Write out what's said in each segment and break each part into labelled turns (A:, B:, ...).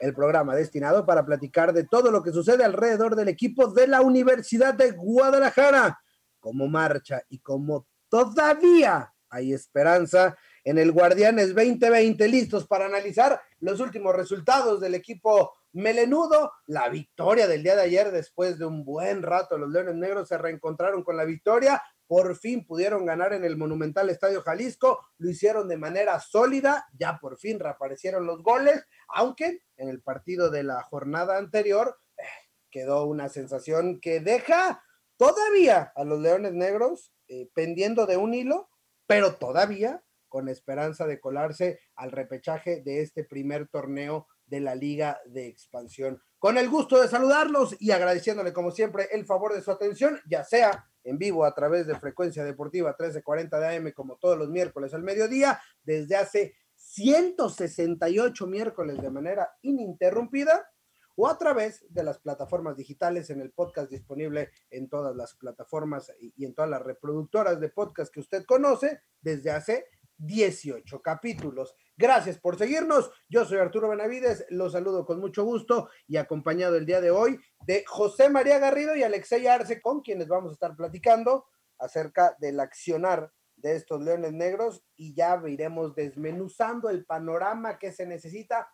A: el programa destinado para platicar de todo lo que sucede alrededor del equipo de la Universidad de Guadalajara, como marcha y como todavía hay esperanza en el Guardianes 2020, listos para analizar los últimos resultados del equipo melenudo, la victoria del día de ayer después de un buen rato, los Leones Negros se reencontraron con la victoria, por fin pudieron ganar en el Monumental Estadio Jalisco, lo hicieron de manera sólida, ya por fin reaparecieron los goles, aunque en el partido de la jornada anterior eh, quedó una sensación que deja todavía a los Leones Negros eh, pendiendo de un hilo, pero todavía con esperanza de colarse al repechaje de este primer torneo de la Liga de Expansión. Con el gusto de saludarlos y agradeciéndole como siempre el favor de su atención, ya sea en vivo a través de Frecuencia Deportiva 1340 de AM como todos los miércoles al mediodía, desde hace 168 miércoles de manera ininterrumpida o a través de las plataformas digitales en el podcast disponible en todas las plataformas y en todas las reproductoras de podcast que usted conoce desde hace 18 capítulos. Gracias por seguirnos. Yo soy Arturo Benavides, los saludo con mucho gusto y acompañado el día de hoy de José María Garrido y Alexei Arce, con quienes vamos a estar platicando acerca del accionar de estos leones negros y ya iremos desmenuzando el panorama que se necesita.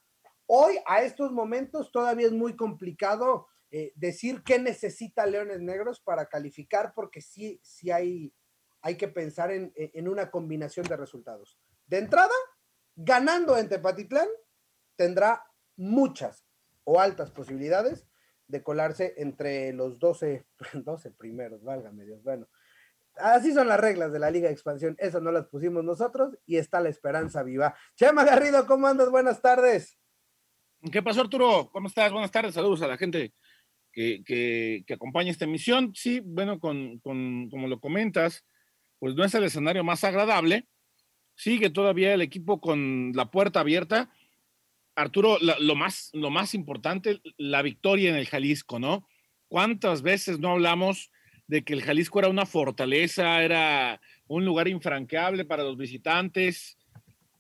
A: Hoy, a estos momentos, todavía es muy complicado eh, decir qué necesita Leones Negros para calificar, porque sí, sí hay hay que pensar en, una combinación de resultados. De entrada, ganando en Tepatitlán, tendrá muchas o altas posibilidades de colarse entre los 12, 12 primeros, válgame Dios. Bueno, así son las reglas de la Liga de Expansión, esas no las pusimos nosotros y está la esperanza viva. Chema Garrido, ¿cómo andas? Buenas tardes.
B: ¿Qué pasó, Arturo? ¿Cómo estás? Buenas tardes, saludos a la gente que, que, acompaña esta emisión. Sí, bueno, con, con, como lo comentas, pues no es el escenario más agradable. Sigue todavía el equipo con la puerta abierta. Arturo, lo, más, lo más importante, la victoria en el Jalisco, ¿no? ¿Cuántas veces no hablamos de que el Jalisco era una fortaleza, era un lugar infranqueable para los visitantes?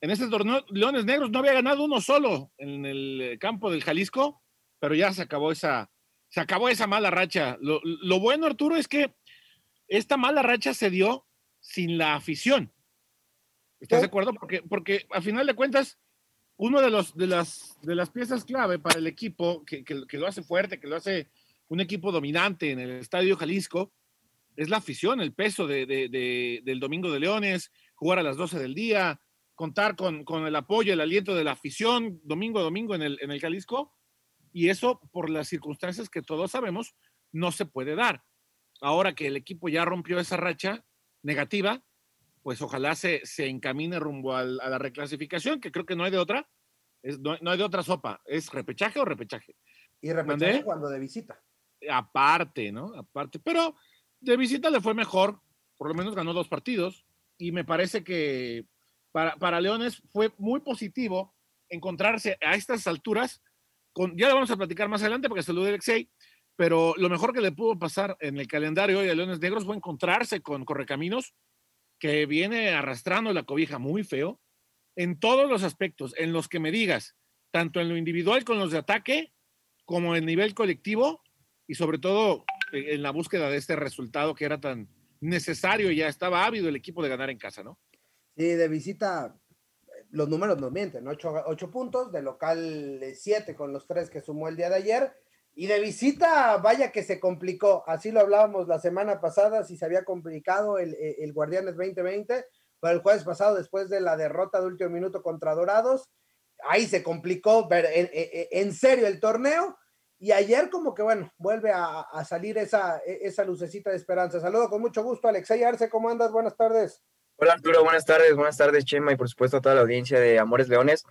B: En este torneo, Leones Negros no había ganado uno solo en el campo del Jalisco, pero ya se acabó esa, se acabó esa mala racha. Lo, lo bueno, Arturo, es que esta mala racha se dio sin la afición. ¿Estás de acuerdo? Porque, porque a final de cuentas, uno de, los, de, las, de las piezas clave para el equipo, que, que, lo hace fuerte, que lo hace un equipo dominante en el Estadio Jalisco, es la afición, el peso de, de, del Domingo de Leones, jugar a las 12 del día, contar con, con, el apoyo, el aliento de la afición, domingo a domingo en el, en el Jalisco, y eso, por las circunstancias que todos sabemos, no se puede dar. Ahora que el equipo ya rompió esa racha, negativa, pues ojalá se, se encamine rumbo a la reclasificación, que creo que no hay de otra. Es, no, hay de otra sopa. ¿Es repechaje o repechaje?
A: Y repechaje cuando de visita.
B: Aparte, ¿no? Aparte. Pero de visita le fue mejor. Por lo menos ganó dos partidos. Y me parece que para, para Leones fue muy positivo encontrarse a estas alturas. Con, ya lo vamos a platicar más adelante porque saludé a Alexei pero lo mejor que le pudo pasar en el calendario hoy a Leones Negros fue encontrarse con Correcaminos, que viene arrastrando la cobija muy feo, en todos los aspectos, en los que me digas, tanto en lo individual con los de ataque, como en nivel colectivo, y sobre todo eh, en la búsqueda de este resultado que era tan necesario y ya estaba ávido el equipo de ganar en casa, ¿no?
A: Sí, de visita, los números nos mienten, ocho, ocho puntos, de local siete con los tres que sumó el día de ayer, y de visita, vaya que se complicó. Así lo hablábamos la semana pasada, si se había complicado el, el Guardianes 2020, pero el jueves pasado, después de la derrota de último minuto contra Dorados, ahí se complicó ver en, serio el torneo. Y ayer como que, bueno, vuelve a, salir esa, esa lucecita de esperanza. Saludo con mucho gusto, Alexei Arce, ¿cómo andas? Buenas tardes.
C: Hola Arturo, buenas tardes, buenas tardes Chema y por supuesto a toda la audiencia de Amores Leones.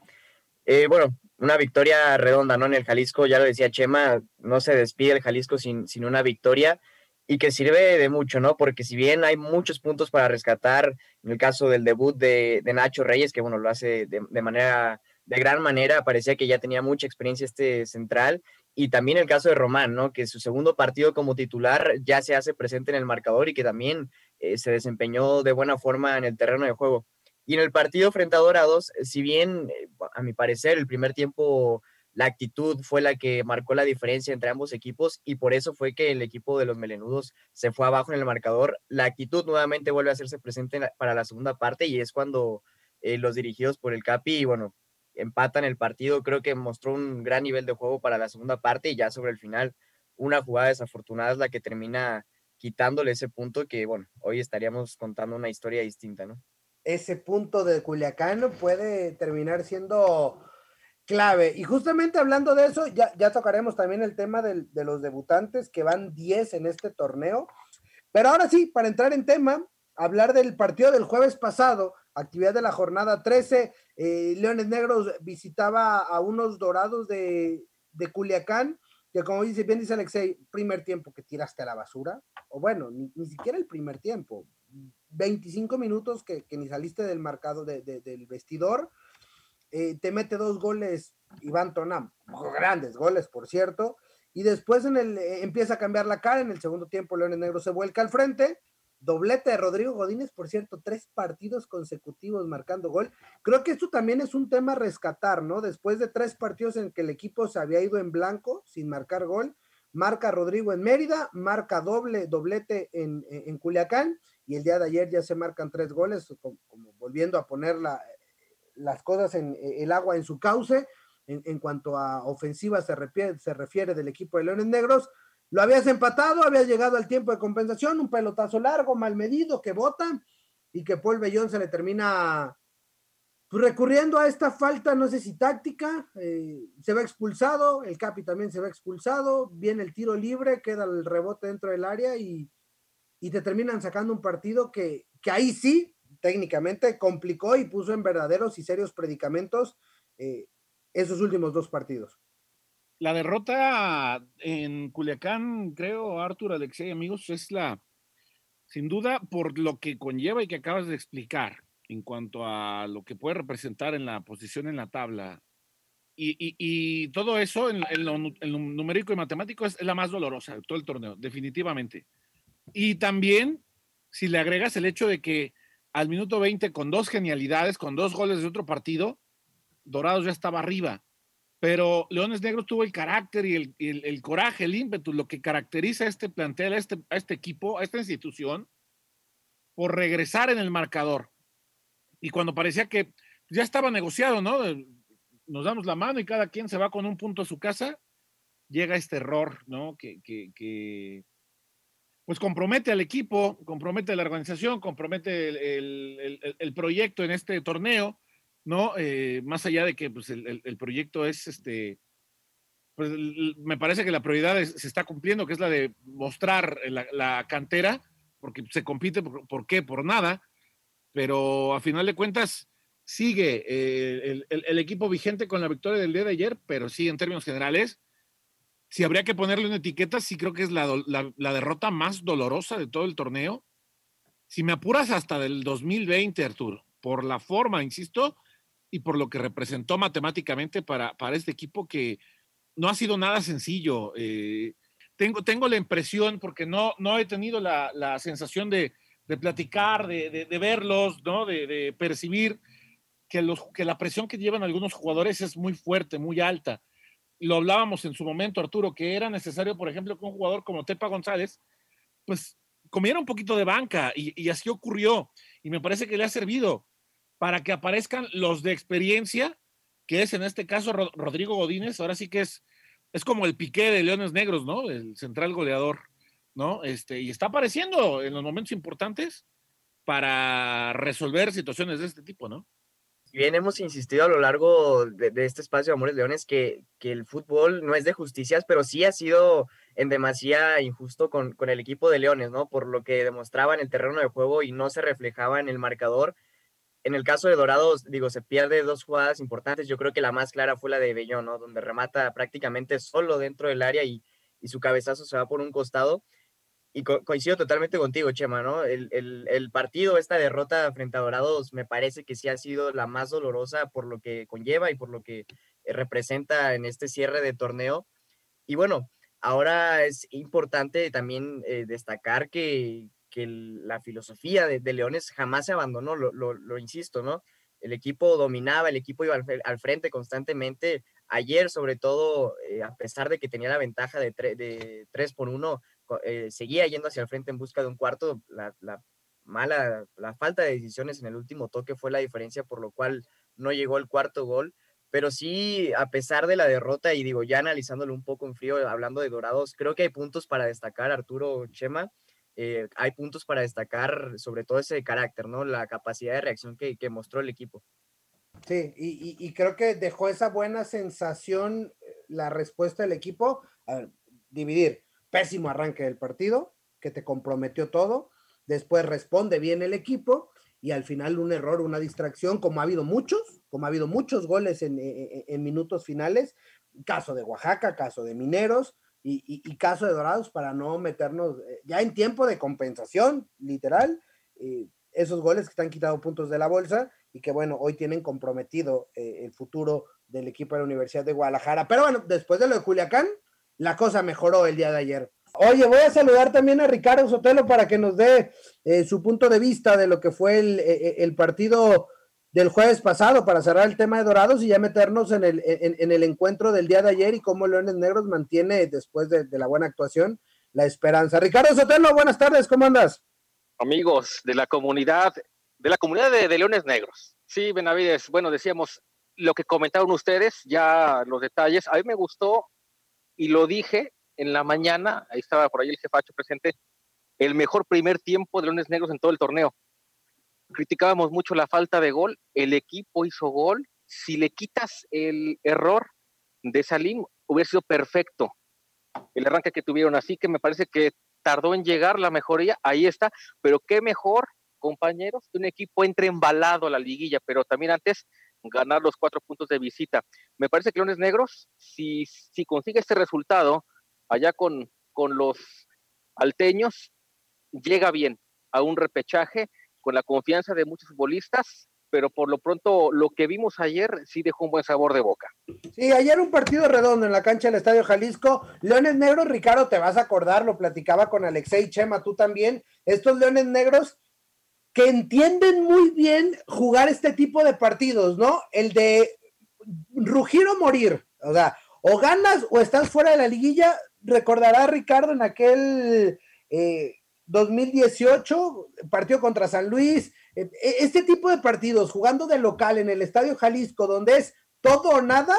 C: Eh, bueno, una victoria redonda, ¿no? En el Jalisco, ya lo decía Chema, no se despide el Jalisco sin, sin una victoria y que sirve de mucho, ¿no? Porque si bien hay muchos puntos para rescatar, en el caso del debut de, Nacho Reyes, que bueno, lo hace de, de, manera, de gran manera, parecía que ya tenía mucha experiencia este central, y también el caso de Román, ¿no? Que su segundo partido como titular ya se hace presente en el marcador y que también eh, se desempeñó de buena forma en el terreno de juego. Y en el partido frente a Dorados, si bien eh, a mi parecer el primer tiempo la actitud fue la que marcó la diferencia entre ambos equipos y por eso fue que el equipo de los melenudos se fue abajo en el marcador. La actitud nuevamente vuelve a hacerse presente para la segunda parte y es cuando eh, los dirigidos por el Capi, bueno, empatan el partido. Creo que mostró un gran nivel de juego para la segunda parte y ya sobre el final una jugada desafortunada es la que termina quitándole ese punto que, bueno, hoy estaríamos contando una historia distinta, ¿no?
A: Ese punto de Culiacán puede terminar siendo clave. Y justamente hablando de eso, ya, ya tocaremos también el tema de los debutantes, que van 10 en este torneo. Pero ahora sí, para entrar en tema, hablar del partido del jueves pasado, actividad de la jornada 13, eh, Leones Negros visitaba a unos dorados de, de Culiacán, que como dice, bien dice Alexei, primer tiempo que tiraste a la basura, o bueno, ni, siquiera el primer tiempo, 25 minutos que, ni saliste del marcado del vestidor, eh, te mete dos goles Iván Tonam, grandes goles, por cierto, y después en el, eh, empieza a cambiar la cara, en el segundo tiempo Leones Negros se vuelca al frente, doblete de Rodrigo Godínez, por cierto, tres partidos consecutivos marcando gol. Creo que esto también es un tema a rescatar, ¿no? Después de tres partidos en que el equipo se había ido en blanco, sin marcar gol, marca Rodrigo en Mérida, marca doble, doblete en, en Culiacán, y el día de ayer ya se marcan tres goles, como, volviendo a poner la, las cosas en eh, el agua en su cauce. En, cuanto a ofensiva se refiere, del equipo de Leones Negros. Lo habías empatado, había llegado al tiempo de compensación, un pelotazo largo, mal medido, que bota y que Paul Bellón se le termina pues, recurriendo a esta falta, no sé si táctica, eh, se va expulsado, el Capi también se va expulsado, viene el tiro libre, queda el rebote dentro del área y, y te terminan sacando un partido que, que ahí sí técnicamente complicó y puso en verdaderos y serios predicamentos eh, esos últimos dos partidos.
B: La derrota en Culiacán, creo, Artur, Alexei, amigos, es la, sin duda, por lo que conlleva y que acabas de explicar en cuanto a lo que puede representar en la posición en la tabla. Y, todo eso, en, lo, numérico y matemático, es la más dolorosa de todo el torneo, definitivamente. Y también, si le agregas el hecho de que al minuto 20 con dos genialidades, con dos goles de otro partido, Dorados ya estaba arriba. Pero Leones Negros tuvo el carácter y el, coraje, el ímpetu, lo que caracteriza a este plantel, a este, este equipo, a esta institución, por regresar en el marcador. Y cuando parecía que ya estaba negociado, ¿no? Nos damos la mano y cada quien se va con un punto a su casa, llega este error, ¿no? Que, que pues compromete al equipo, compromete a la organización, compromete el, proyecto en este torneo, ¿no? Eh, más allá de que pues, el, proyecto es este, pues me parece que la prioridad se está cumpliendo, que es la de mostrar la, cantera, porque se compite, por, qué? Por nada, pero a final de cuentas sigue eh, el, equipo vigente con la victoria del día de ayer, pero sí en términos generales si habría que ponerle una etiqueta, sí creo que es la, derrota más dolorosa de todo el torneo. Si me apuras hasta del 2020, Arturo, por la forma, insisto, y por lo que representó matemáticamente para, para este equipo que no ha sido nada sencillo. Eh, tengo, tengo la impresión, porque no, no he tenido la, sensación de, platicar, de, verlos, ¿no? de, percibir que, los, que la presión que llevan algunos jugadores es muy fuerte, muy alta lo hablábamos en su momento, Arturo, que era necesario, por ejemplo, que un jugador como Tepa González, pues comiera un poquito de banca y, así ocurrió. Y me parece que le ha servido para que aparezcan los de experiencia, que es en este caso Rodrigo Godínez, ahora sí que es, es como el piqué de Leones Negros, ¿no? El central goleador, ¿no? Este, y está apareciendo en los momentos importantes para resolver situaciones de este tipo, ¿no?
C: Bien hemos insistido a lo largo de, este espacio de Amores Leones que, que, el fútbol no es de justicias, pero sí ha sido en demasía injusto con, con, el equipo de Leones, ¿no? Por lo que demostraba en el terreno de juego y no se reflejaba en el marcador. en el caso de Dorados, digo, se pierde dos jugadas importantes. Yo creo que la más clara fue la de Bellón, ¿no? Donde remata prácticamente solo dentro del área y, y su cabezazo se va por un costado. Y coincido totalmente contigo, Chema, ¿no? El, el, partido, esta derrota frente a Dorados, me parece que sí ha sido la más dolorosa por lo que conlleva y por lo que eh, representa en este cierre de torneo. Y bueno, ahora es importante también eh, destacar que, que la filosofía de, Leones jamás se abandonó, lo, lo, insisto, ¿no? El equipo dominaba, el equipo iba al, frente constantemente. Ayer, sobre todo, eh, a pesar de que tenía la ventaja de, de 3 por 1, eh, seguía yendo hacia el frente en busca de un cuarto. La, la, mala, la falta de decisiones en el último toque fue la diferencia, por lo cual no llegó el cuarto gol. Pero sí, a pesar de la derrota, y digo, ya analizándolo un poco en frío, hablando de Dorados, creo que hay puntos para destacar, Arturo Chema. Eh, hay puntos para destacar, sobre todo ese carácter, ¿no? La capacidad de reacción que, mostró el equipo.
A: Sí, y, creo que dejó esa buena sensación eh, la respuesta del equipo. A dividir, pésimo arranque del partido, que te comprometió todo. Después responde bien el equipo y al final un error, una distracción, como ha habido muchos, como ha habido muchos goles en, en minutos finales. Caso de Oaxaca, caso de Mineros, y, caso de Dorados para no meternos eh, ya en tiempo de compensación, literal, eh, esos goles que están quitado puntos de la bolsa y que bueno, hoy tienen comprometido eh, el futuro del equipo de la Universidad de Guadalajara. Pero bueno, después de lo de Culiacán, la cosa mejoró el día de ayer. Oye, voy a saludar también a Ricardo Sotelo para que nos dé su punto de vista de lo que fue el, el partido del jueves pasado para cerrar el tema de Dorados y ya meternos en el, en, el encuentro del día de ayer y cómo Leones Negros mantiene, después de, la buena actuación, la esperanza. Ricardo Sotelo, buenas tardes, ¿cómo andas?
D: Amigos de la comunidad, de la comunidad de, Leones Negros. Sí, Benavides, bueno, decíamos lo que comentaron ustedes, ya los detalles. A mí me gustó y lo dije en la mañana, ahí estaba por ahí el jefacho presente, el mejor primer tiempo de Leones Negros en todo el torneo. Criticábamos mucho la falta de gol, el equipo hizo gol, si le quitas el error de Salim, hubiera sido perfecto el arranque que tuvieron, así que me parece que tardó en llegar la mejoría, ahí está, pero qué mejor, compañeros, que un equipo entre embalado a la liguilla, pero también antes ganar los cuatro puntos de visita. Me parece que Leones Negros, si, si consigue este resultado allá con, con los alteños, llega bien a un repechaje con la confianza de muchos futbolistas, pero por lo pronto lo que vimos ayer sí dejó un buen sabor de boca.
A: Sí, ayer un partido redondo en la cancha del Estadio Jalisco. Leones Negros, Ricardo, te vas a acordar, lo platicaba con Alexei Chema, tú también. Estos Leones Negros que entienden muy bien jugar este tipo de partidos, ¿no? El de rugir o morir, o sea, o ganas o estás fuera de la liguilla. Recordará Ricardo en aquel eh, 2018, partido contra San Luis, eh, e, este tipo de partidos, jugando de local en el Estadio Jalisco, donde es todo o nada,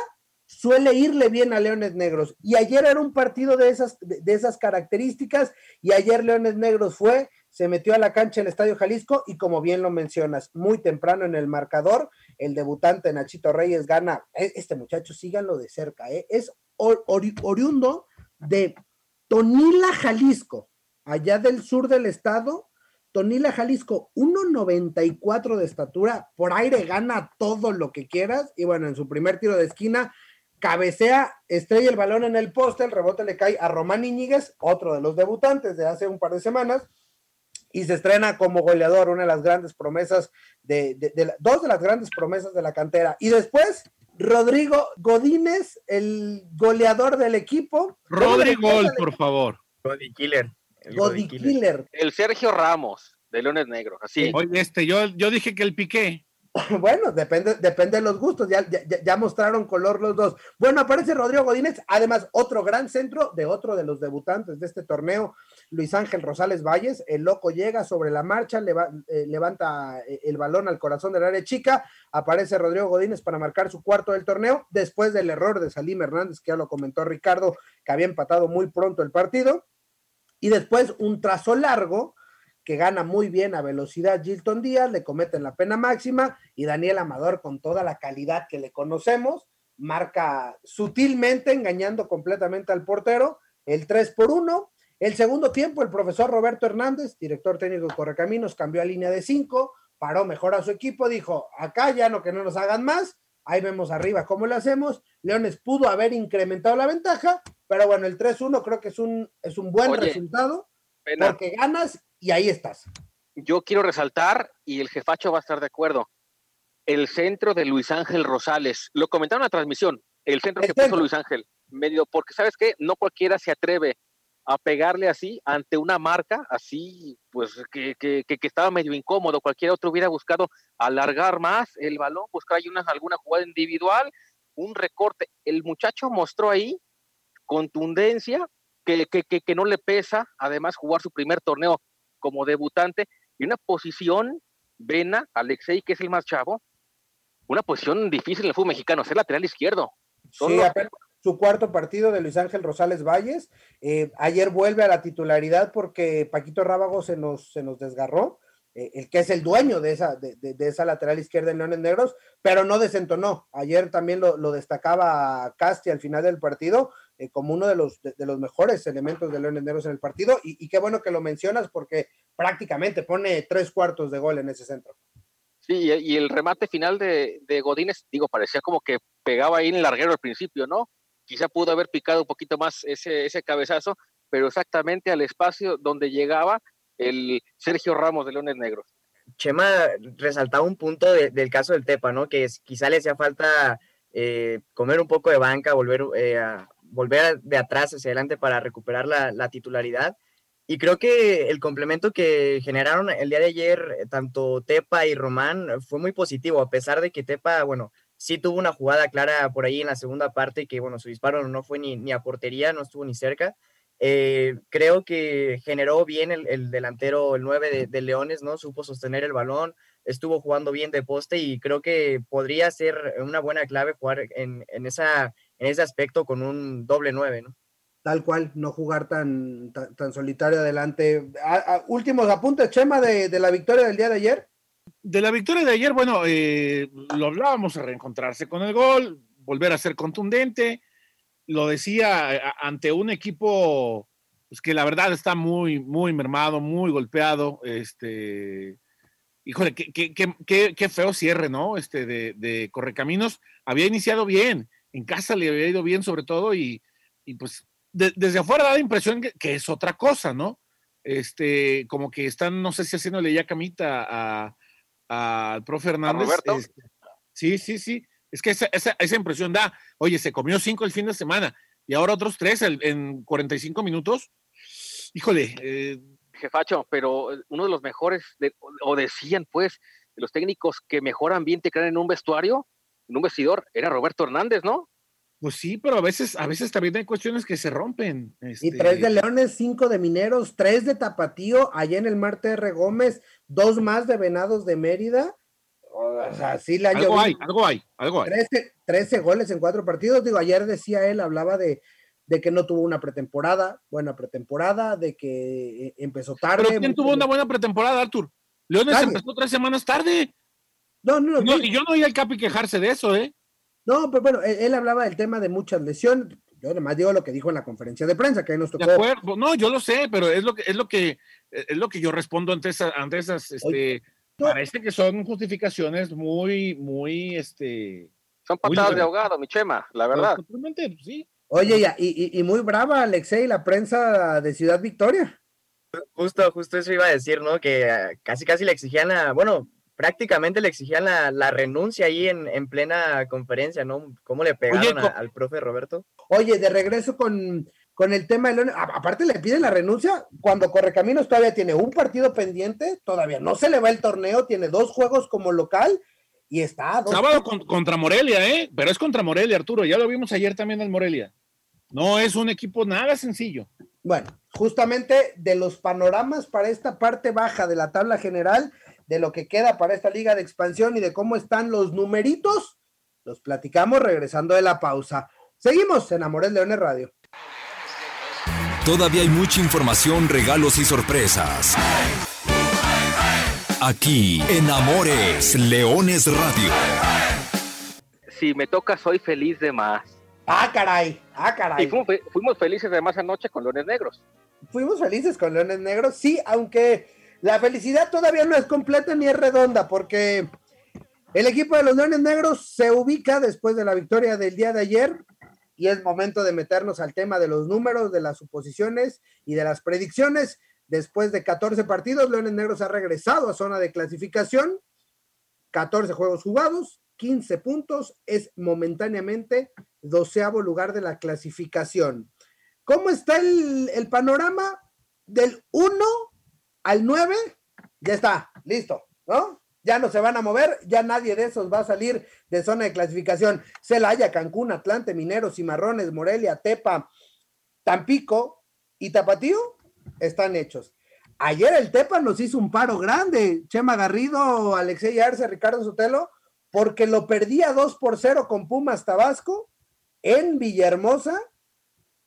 A: suele irle bien a Leones Negros. Y ayer era un partido de esas, de, esas características, y ayer Leones Negros fue, se metió a la cancha del Estadio Jalisco, y como bien lo mencionas, muy temprano en el marcador, el debutante Nachito Reyes gana, e, este muchacho, síganlo de cerca, ¿eh? es oriundo de Tonila, Jalisco allá del sur del estado, Tonila, Jalisco, 1.94 de estatura, por aire gana todo lo que quieras, y bueno, en su primer tiro de esquina, cabecea, estrella el balón en el poste, el rebote le cae a Román Iñiguez, otro de los debutantes de hace un par de semanas, y se estrena como goleador, una de las grandes promesas, de, dos de las grandes promesas de la cantera. Y después, Rodrigo Godínez, el goleador del equipo.
B: Rodrigo, por favor.
C: Rodrigo Killer.
A: El Body Killer.
D: El Sergio Ramos, de Leones Negros, así.
B: Oye, este, yo, yo dije que el Piqué.
A: Bueno, depende, depende de los gustos, ya, ya, mostraron color los dos. Bueno, aparece Rodrigo Godínez, además otro gran centro de otro de los debutantes de este torneo, Luis Ángel Rosales Valles, el loco llega sobre la marcha, eh, levanta eh, el balón al corazón del área chica, aparece Rodrigo Godínez para marcar su cuarto del torneo, después del error de Salim Hernández, que ya lo comentó Ricardo, que había empatado muy pronto el partido, y después un trazo largo que gana muy bien a velocidad Gilton Díaz, le cometen la pena máxima y Daniel Amador con toda la calidad que le conocemos, marca sutilmente, engañando completamente al portero, el 3 por 1. El segundo tiempo, el profesor Roberto Hernández, director técnico de Correcaminos, cambió a línea de 5, paró mejor a su equipo, dijo, acá ya no que no nos hagan más, ahí vemos arriba cómo lo hacemos. Leones pudo haber incrementado la ventaja, pero bueno, el 3-1 creo que es un, es un buen resultado, porque ganas y ahí estás.
D: Yo quiero resaltar, y el jefacho va a estar de acuerdo, el centro de Luis Ángel Rosales. Lo comentaron en la transmisión, el centro que puso Luis Ángel. Medio, porque sabes qué, no cualquiera se atreve a pegarle así ante una marca, así pues que, que, que, estaba medio incómodo. Cualquier otro hubiera buscado alargar más el balón, buscar ahí una, alguna jugada individual, un recorte. El muchacho mostró ahí contundencia, que, que no le pesa, además jugar su primer torneo como debutante, y una posición, Vena, Alexei, que es el más chavo, una posición difícil en el fútbol mexicano, ser lateral izquierdo.
A: sí, su cuarto partido de Luis Ángel Rosales Valles. Eh, ayer vuelve a la titularidad porque Paquito Rábago se nos, se nos desgarró, eh, el que es el dueño de esa, de, esa lateral izquierda en Leones Negros, pero no desentonó. Ayer también lo, destacaba Casti al final del partido eh, como uno de los, de, los mejores elementos de Leones Negros en el partido. Y, qué bueno que lo mencionas porque prácticamente pone tres cuartos de gol en ese centro.
D: Sí, y el remate final de, de Godínez, digo, parecía como que pegaba ahí en el larguero al principio, ¿no? quizá pudo haber picado un poquito más ese, ese cabezazo, pero exactamente al espacio donde llegaba el Sergio Ramos de Leones Negros.
C: Chema resaltaba un punto del caso del Tepa, ¿no? Que es, quizá le hacía falta eh, comer un poco de banca, volver, eh, a, volver de atrás hacia adelante para recuperar la, la, titularidad. Y creo que el complemento que generaron el día de ayer, eh, tanto Tepa y Román, fue muy positivo, a pesar de que Tepa, bueno, sí tuvo una jugada clara por ahí en la segunda parte que, bueno, su disparo no fue ni, ni a portería, no estuvo ni cerca. Eh, creo que generó bien el, delantero, el 9 de, Leones, ¿no? Supo sostener el balón, estuvo jugando bien de poste y creo que podría ser una buena clave jugar en, en esa, en ese aspecto con un doble 9, ¿no?
A: Tal cual, no jugar tan, tan, solitario adelante. últimos apuntes, Chema, de, de la victoria del día de ayer
B: de la victoria de ayer, bueno, eh, lo hablábamos, a reencontrarse con el gol, volver a ser contundente. Lo decía eh, ante un equipo pues, que la verdad está muy, muy mermado, muy golpeado. Este, híjole, qué, qué, qué, feo cierre, ¿no? Este de, de, Correcaminos. Había iniciado bien, en casa le había ido bien sobre todo y, y pues desde afuera da la impresión que, que, es otra cosa, ¿no? Este, como que están, no sé si haciéndole ya camita a, al profe Hernández. Este, sí, sí, sí. Es que esa, esa, impresión da, oye, se comió cinco el fin de semana y ahora otros tres en 45 minutos. Híjole.
D: Eh, Jefacho, pero uno de los mejores, o decían pues, de los técnicos que mejor ambiente crean en un vestuario, en un vestidor, era Roberto Hernández, ¿no?
B: Pues sí, pero a veces, a veces también hay cuestiones que se rompen.
A: Y tres de este Leones, cinco de Mineros, tres de Tapatío, allá en el Mar R. Gómez, dos más de Venados de Mérida. O sea, sí
B: Algo hay, algo hay, algo hay.
A: Trece goles en cuatro partidos. Digo, ayer decía él, hablaba de, de que no tuvo una pretemporada, buena pretemporada, de que eh, empezó tarde.
B: ¿Pero quién tuvo una buena pretemporada, Artur? Leones empezó tres semanas tarde.
A: No, no,
B: no. Y yo no oí al Capi quejarse de eso, ¿eh?
A: No, pero bueno, él, hablaba del tema de muchas lesiones. Yo además digo lo que dijo en la conferencia de prensa, que ahí nos tocó.
B: De acuerdo, no, yo lo sé, pero es lo que es lo que es lo que yo respondo ante, esa, ante esas, este, parece que son justificaciones muy, muy, este.
D: Son patadas de ahogado, mi chema, la verdad.
B: Totalmente, sí.
A: Oye, y, y, muy brava, Alexei, la prensa de Ciudad Victoria.
C: Justo, justo eso iba a decir, ¿no? Que ah, casi, casi le exigían a, bueno, prácticamente le exigían la, renuncia ahí en, plena conferencia, ¿no? ¿Cómo le pegaron al profe Roberto?
A: Oye, de regreso con, con el tema de León, aparte le piden la renuncia cuando Correcaminos todavía tiene un partido pendiente, todavía no se le va el torneo, tiene dos juegos como local y está.
B: Sábado contra Morelia, ¿eh? Pero es contra Morelia, Arturo, ya lo vimos ayer también en Morelia. No es un equipo nada sencillo.
A: Bueno, justamente de los panoramas para esta parte baja de la tabla general, de lo que queda para esta liga de expansión y de cómo están los numeritos, los platicamos regresando de la pausa. Seguimos en Amores Leones Radio.
E: Todavía hay mucha información, regalos y sorpresas. Aquí en Amores Leones Radio.
D: Si me toca, soy feliz de más.
A: Ah, caray, ah, caray.
D: Y fuimos, fuimos felices de más anoche con Leones Negros.
A: Fuimos felices con Leones Negros, sí, aunque la felicidad todavía no es completa ni es redonda, porque el equipo de los Leones Negros se ubica después de la victoria del día de ayer y es momento de meternos al tema de los números, de las suposiciones y de las predicciones. Después de 14 partidos, Leones Negros ha regresado a zona de clasificación, 14 juegos jugados, 15 puntos, es momentáneamente doceavo lugar de la clasificación. ¿Cómo está el, panorama? Del 1 al 9, ya está, listo, ¿no? ya no se van a mover, ya nadie de esos va a salir de zona de clasificación. Celaya, Cancún, Atlante, Mineros, Cimarrones, Morelia, Tepa, Tampico y Tapatío están hechos. Ayer el Tepa nos hizo un paro grande, Chema Garrido, Alexei Arce, Ricardo Sotelo, porque lo perdía 2 por 0 con Pumas Tabasco en Villahermosa,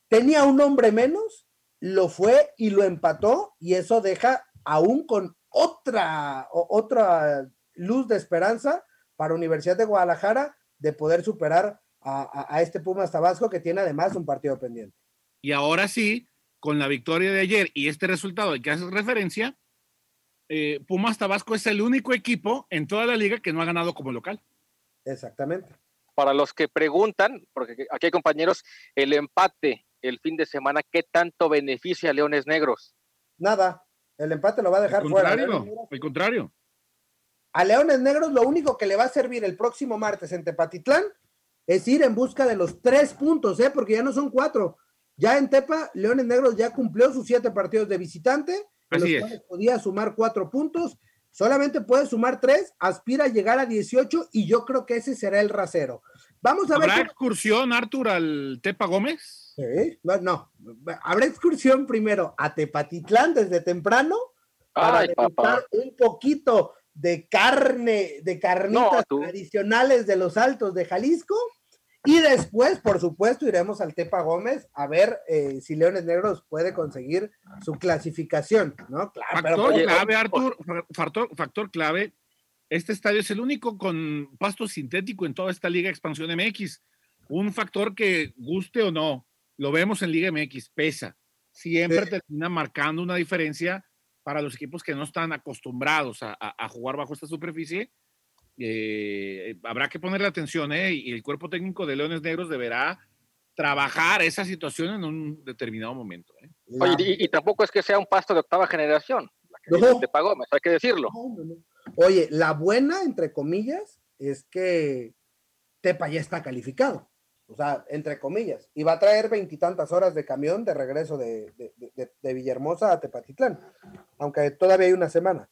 A: tenía un hombre menos, lo fue y lo empató, y eso deja aún con otra, otra luz de esperanza para Universidad de Guadalajara de poder superar a, este Pumas Tabasco que tiene además un partido pendiente.
B: Y ahora sí, con la victoria de ayer y este resultado al que haces referencia, eh, Pumas Tabasco es el único equipo en toda la liga que no ha ganado como local.
A: Exactamente.
D: Para los que preguntan, porque aquí hay compañeros, el empate el fin de semana, ¿qué tanto beneficia a Leones Negros?
A: Nada. El empate lo va a dejar fuera.
B: Al contrario.
A: A Leones Negros lo único que le va a servir el próximo martes en Tepatitlán es ir en busca de los tres puntos, ¿eh? porque ya no son cuatro. Ya en Tepa, Leones Negros ya cumplió sus siete partidos de visitante,
B: Así
A: podía sumar cuatro puntos, solamente puede sumar tres, aspira a llegar a 18 y yo creo que ese será el rasero. Vamos a ver.
B: ¿Habrá excursión, Artur, al Tepa Gómez?
A: No, habrá excursión primero a Tepatitlán desde temprano
D: para
A: un poquito de carne, de carnitas tradicionales de los altos de Jalisco. Y después, por supuesto, iremos al Tepa Gómez a ver eh, si Leones Negros puede conseguir su clasificación, ¿no?
B: factor clave, Artur, factor, factor clave. Este estadio es el único con pasto sintético en toda esta Liga Expansión MX. Un factor que guste o no, lo vemos en Liga MX, pesa. Siempre termina marcando una diferencia para los equipos que no están acostumbrados a, jugar bajo esta superficie. Eh, habrá que ponerle atención, ¿eh? Y el cuerpo técnico de Leones Negros deberá trabajar esa situación en un determinado momento. ¿eh?
D: Oye, y, tampoco es que sea un pasto de octava generación, la que te pagó, hay que decirlo.
A: Oye, la buena, entre comillas, es que Tepa ya está calificado o sea, entre comillas, y va a traer veintitantas horas de camión de regreso de, de, Villahermosa a Tepatitlán, aunque todavía hay una semana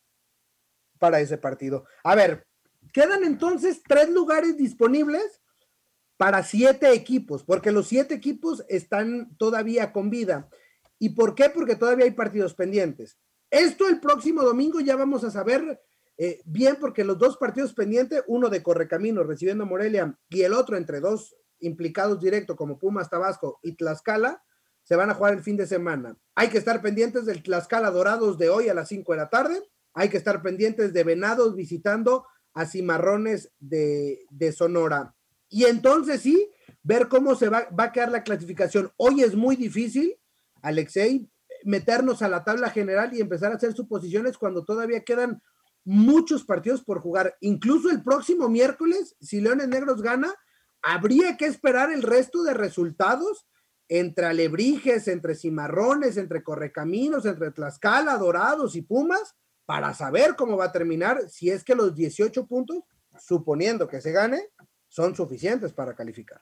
A: para ese partido. A ver, quedan entonces tres lugares disponibles para siete equipos, porque los siete equipos están todavía con vida. ¿Y por qué? Porque todavía hay partidos pendientes. Esto el próximo domingo ya vamos a saber eh, bien, porque los dos partidos pendientes, uno de Correcamino recibiendo Morelia y el otro entre dos implicados directo como Pumas, Tabasco y Tlaxcala, se van a jugar el fin de semana. Hay que estar pendientes del Tlaxcala Dorados de hoy a las 5 de la tarde. Hay que estar pendientes de Venados visitando a Cimarrones de, Sonora. Y entonces sí, ver cómo se va, va a quedar la clasificación. Hoy es muy difícil, Alexei, meternos a la tabla general y empezar a hacer suposiciones cuando todavía quedan muchos partidos por jugar. Incluso el próximo miércoles, si Leones Negros gana, habría que esperar el resto de resultados entre alebrijes, entre cimarrones, entre correcaminos, entre Tlaxcala, Dorados y Pumas, para saber cómo va a terminar, si es que los 18 puntos, suponiendo que se gane, son suficientes para calificar.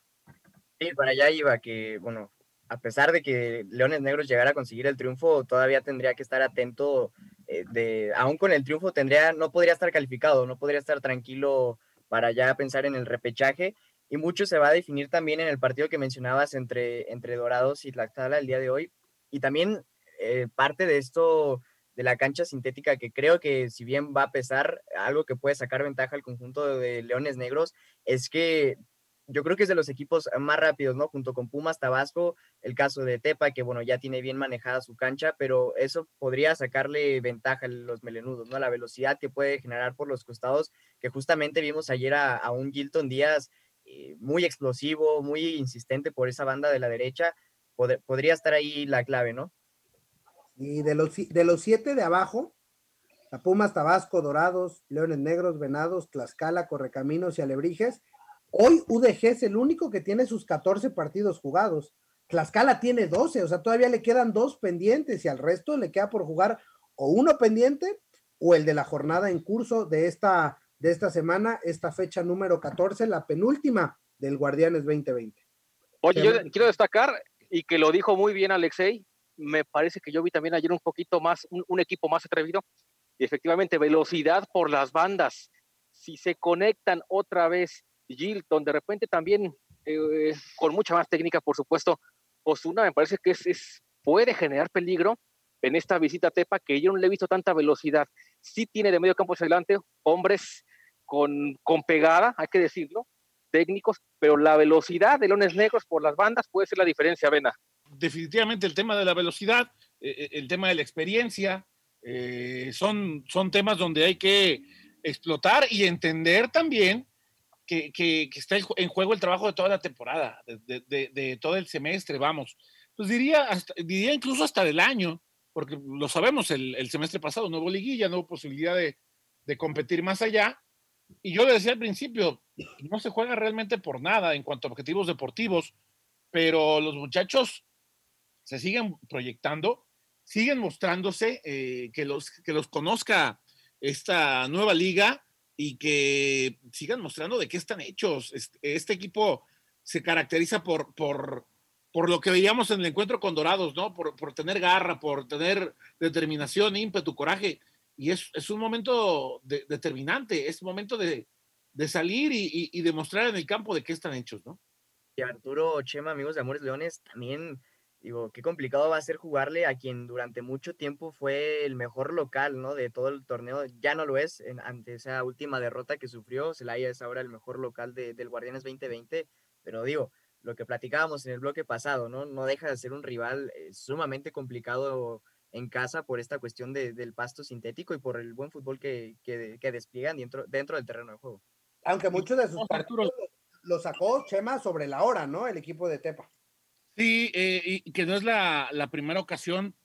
C: Sí, para allá iba, que bueno, a pesar de que Leones Negros llegara a conseguir el triunfo, todavía tendría que estar atento, eh, de, aún con el triunfo tendría, no podría estar calificado, no podría estar tranquilo para ya pensar en el repechaje y mucho se va a definir también en el partido que mencionabas entre, entre Dorados y Tlaxcala el día de hoy. Y también eh, parte de esto de la cancha sintética que creo que si bien va a pesar, algo que puede sacar ventaja al conjunto de Leones Negros es que yo creo que es de los equipos más rápidos, ¿no? Junto con Pumas, Tabasco, el caso de Tepa, que bueno, ya tiene bien manejada su cancha, pero eso podría sacarle ventaja a los melenudos, ¿no? La velocidad que puede generar por los costados, que justamente vimos ayer a, a un Gilton Díaz muy explosivo, muy insistente por esa banda de la derecha, podría estar ahí la clave, ¿no?
A: Y de los, de los siete de abajo, La Pumas, Tabasco, Dorados, Leones Negros, Venados, Tlaxcala, Correcaminos y Alebrijes. Hoy UDG es el único que tiene sus 14 partidos jugados. Tlaxcala tiene 12, o sea, todavía le quedan dos pendientes y al resto le queda por jugar o uno pendiente o el de la jornada en curso de esta, de esta semana, esta fecha número 14, la penúltima del Guardianes 2020.
D: Oye, yo quiero destacar y que lo dijo muy bien Alexei, me parece que yo vi también ayer un poquito más, un, equipo más atrevido y efectivamente velocidad por las bandas. Si se conectan otra vez Gilton, de repente también eh, con mucha más técnica, por supuesto, Osuna me parece que es, puede generar peligro en esta visita a Tepa, que yo no le he visto tanta velocidad. Sí tiene de medio campo hacia adelante hombres con, con pegada, hay que decirlo, técnicos, pero la velocidad de Leones Negros por las bandas puede ser la diferencia, Vena.
B: Definitivamente el tema de la velocidad, eh, eh, el tema de la experiencia, eh, son, son temas donde hay que explotar y entender también que, que, está en juego el trabajo de toda la temporada, de, todo el semestre, vamos. Pues diría, diría incluso hasta del año, porque lo sabemos, el, el semestre pasado no hubo liguilla, no hubo posibilidad de, de competir más allá, y yo le decía al principio, no se juega realmente por nada en cuanto a objetivos deportivos, pero los muchachos se siguen proyectando, siguen mostrándose, eh, que, los, que los conozca esta nueva liga y que sigan mostrando de qué están hechos. Este, equipo se caracteriza por, por, por lo que veíamos en el encuentro con Dorados, ¿no? Por, por tener garra, por tener determinación, ímpetu, coraje y es, un momento determinante, es momento de, salir y, demostrar en el campo de qué están hechos, ¿no?
C: Y Arturo Chema, amigos de Amores Leones, también digo, qué complicado va a ser jugarle a quien durante mucho tiempo fue el mejor local, ¿no? De todo el torneo, ya no lo es, ante esa última derrota que sufrió, Celaya es ahora el mejor local del Guardianes 2020, pero digo, lo que platicábamos en el bloque pasado, ¿no? No deja de ser un rival eh, sumamente complicado en casa por esta cuestión del pasto sintético y por el buen fútbol que, que, despliegan dentro, dentro del terreno de juego.
A: Aunque muchos de sus partidos lo sacó Chema sobre la hora, ¿no? El equipo de Tepa.
B: Sí, eh, y que no es la, primera ocasión.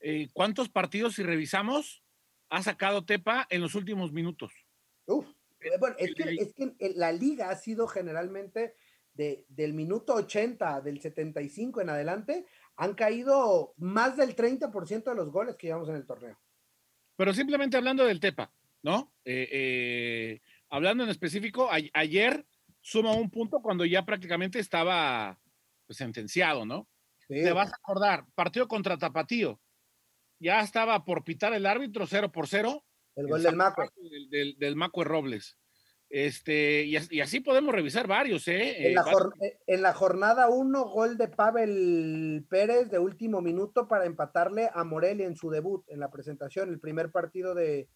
B: Eh, ¿Cuántos partidos, si revisamos, ha sacado Tepa en los últimos minutos?
A: Uf, eh, bueno, es que, es que la liga ha sido generalmente de, del minuto 80, del 75 en adelante, han caído más del 30% de los goles que llevamos en el torneo.
B: Pero simplemente hablando del Tepa, ¿no? Eh, eh, hablando en específico, ayer suma un punto cuando ya prácticamente estaba pues, sentenciado, ¿no? Te vas a acordar, partido contra Tapatío, ya estaba por pitar el árbitro 0 por 0.
A: El gol del Maco.
B: Del, del, del Maco Robles. Este, y, así podemos revisar varios, ¿eh?
A: En la, eh, jornada 1, gol de Pavel Pérez de último minuto para empatarle a Morelia en su debut, en la presentación, el primer partido de,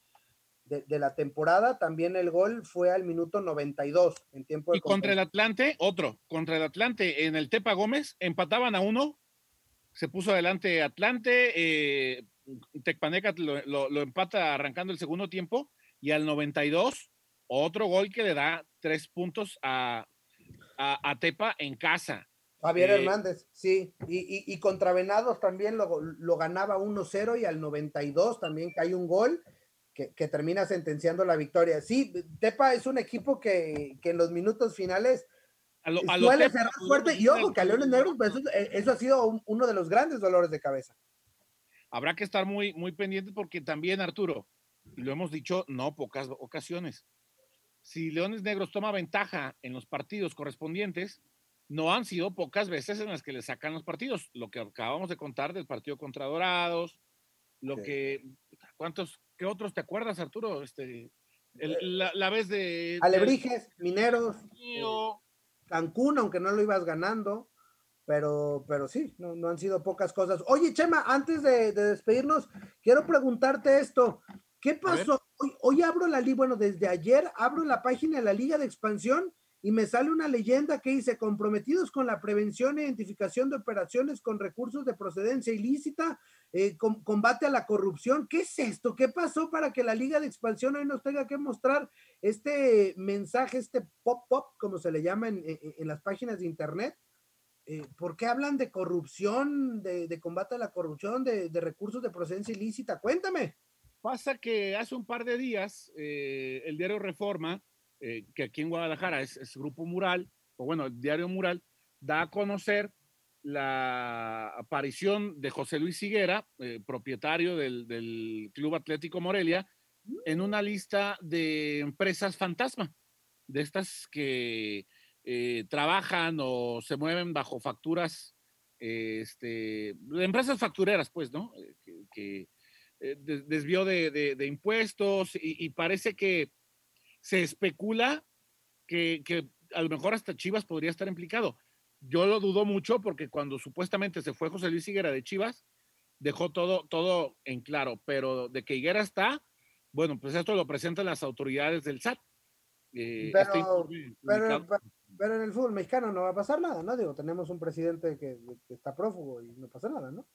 A: de, la temporada. También el gol fue al minuto 92 en tiempo de.
B: Y contra el Atlante, otro, contra el Atlante en el Tepa Gómez, empataban a uno, se puso adelante Atlante, eh, Tecpaneca lo, lo empata arrancando el segundo tiempo, y al 92 otro gol que le da tres puntos a, a, Tepa en casa.
A: Javier eh, Hernández, sí. Y, y, contra Venados también lo, lo ganaba 1-0 y al 92 también cae un gol que, que, termina sentenciando la victoria. Sí, Tepa es un equipo que, que en los minutos finales a lo, suele cerrar fuerte. Y ojo, que a Leones Negros, pues eso, eh, eso, ha sido uno de los grandes dolores de cabeza.
B: Habrá que estar muy, muy pendientes porque también, Arturo, lo hemos dicho, no pocas ocasiones si Leones Negros toma ventaja en los partidos correspondientes, no han sido pocas veces en las que le sacan los partidos. Lo que acabamos de contar del partido contra Dorados, lo que, ¿cuántos, qué otros te acuerdas, Arturo? Este, la, vez de...
A: Alebrijes, Mineros, eh, Cancún, aunque no lo ibas ganando, pero, pero sí, no, han sido pocas cosas. Oye, Chema, antes de, de despedirnos, quiero preguntarte esto. ¿Qué pasó? Hoy, abro la liga, bueno, desde ayer abro la página de la Liga de Expansión y me sale una leyenda que dice comprometidos con la prevención e identificación de operaciones con recursos de procedencia ilícita, eh, combate a la corrupción. ¿Qué es esto? ¿Qué pasó para que la Liga de Expansión hoy nos tenga que mostrar este mensaje, este pop-pop, como se le llama en, las páginas de Internet? Eh, ¿Por qué hablan de corrupción, de, combate a la corrupción, de recursos de procedencia ilícita? Cuéntame.
B: Pasa que hace un par de días eh, el diario Reforma, eh, que aquí en Guadalajara es, es, Grupo Mural, o bueno, el diario Mural, da a conocer la aparición de José Luis Higuera, eh, propietario del, del, Club Atlético Morelia, en una lista de empresas fantasma, de estas que trabajan o se mueven bajo facturas, este, de empresas factureras, pues, ¿no? Que, que eh, desvió de, de, de impuestos y, y, parece que se especula que, que a lo mejor hasta Chivas podría estar implicado yo lo dudo mucho porque cuando supuestamente se fue José Luis Higuera de Chivas, dejó todo, todo en claro, pero de que Higuera está, bueno, pues esto lo presentan las autoridades del SAT.
A: Eh, pero, este pero, pero, en el fútbol mexicano no va a pasar nada, ¿no? Digo, tenemos un presidente que, que está prófugo y no pasa nada, ¿no?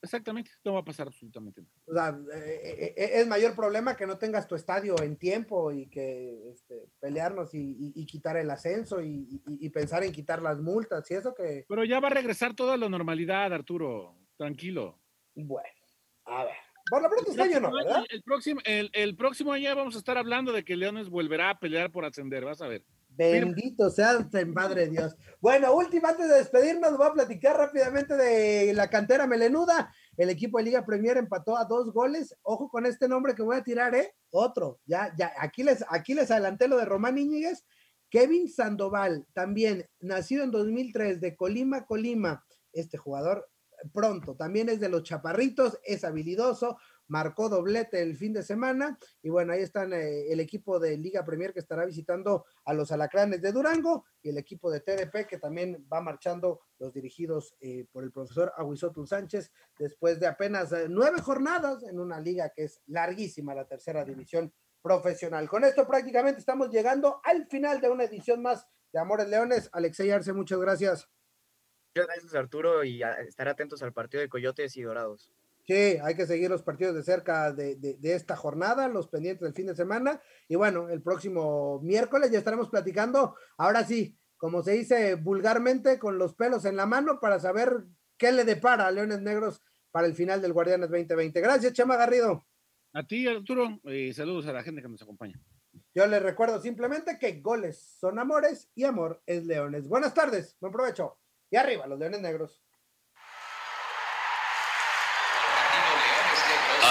B: Exactamente, no va a pasar absolutamente nada.
A: O sea, eh, eh, es mayor problema que no tengas tu estadio en tiempo y que este, pelearnos y, y, y, quitar el ascenso y, y, pensar en quitar las multas y eso que...
B: Pero ya va a regresar toda la normalidad, Arturo, tranquilo.
A: Bueno, a ver. Por lo pronto este año no, ¿verdad?
B: El próximo, el, el próximo año vamos a estar hablando de que Leones volverá a pelear por ascender, vas a ver.
A: Bendito sea el Padre Dios. Bueno, última, antes de despedirnos, voy a platicar rápidamente de la cantera melenuda. El equipo de Liga Premier empató a dos goles. Ojo con este nombre que voy a tirar, ¿eh? Otro. Ya, ya, aquí les, aquí les adelanté lo de Román Íñiguez. Kevin Sandoval, también nacido en 2003 de Colima, Colima. Este jugador pronto, también es de los chaparritos, es habilidoso, marcó doblete el fin de semana y bueno, ahí están eh, el equipo de Liga Premier que estará visitando a los Alacranes de Durango y el equipo de TDP que también va marchando los dirigidos eh, por el profesor Aguizotul Sánchez después de apenas eh, nueve jornadas en una liga que es larguísima, la tercera división profesional. Con esto prácticamente estamos llegando al final de una edición más de Amores Leones. Alexey Arce, muchas gracias.
C: Muchas gracias Arturo y estar atentos al partido de Coyotes y Dorados.
A: Sí, hay que seguir los partidos de cerca de, de, de, esta jornada, los pendientes del fin de semana. Y bueno, el próximo miércoles ya estaremos platicando, ahora sí, como se dice vulgarmente, con los pelos en la mano para saber qué le depara a Leones Negros para el final del Guardianes 2020. Gracias, Chama Garrido.
B: A ti, Arturo, y saludos a la gente que nos acompaña.
A: Yo les recuerdo simplemente que goles son amores y amor es leones. Buenas tardes, buen provecho. Y arriba, los Leones Negros.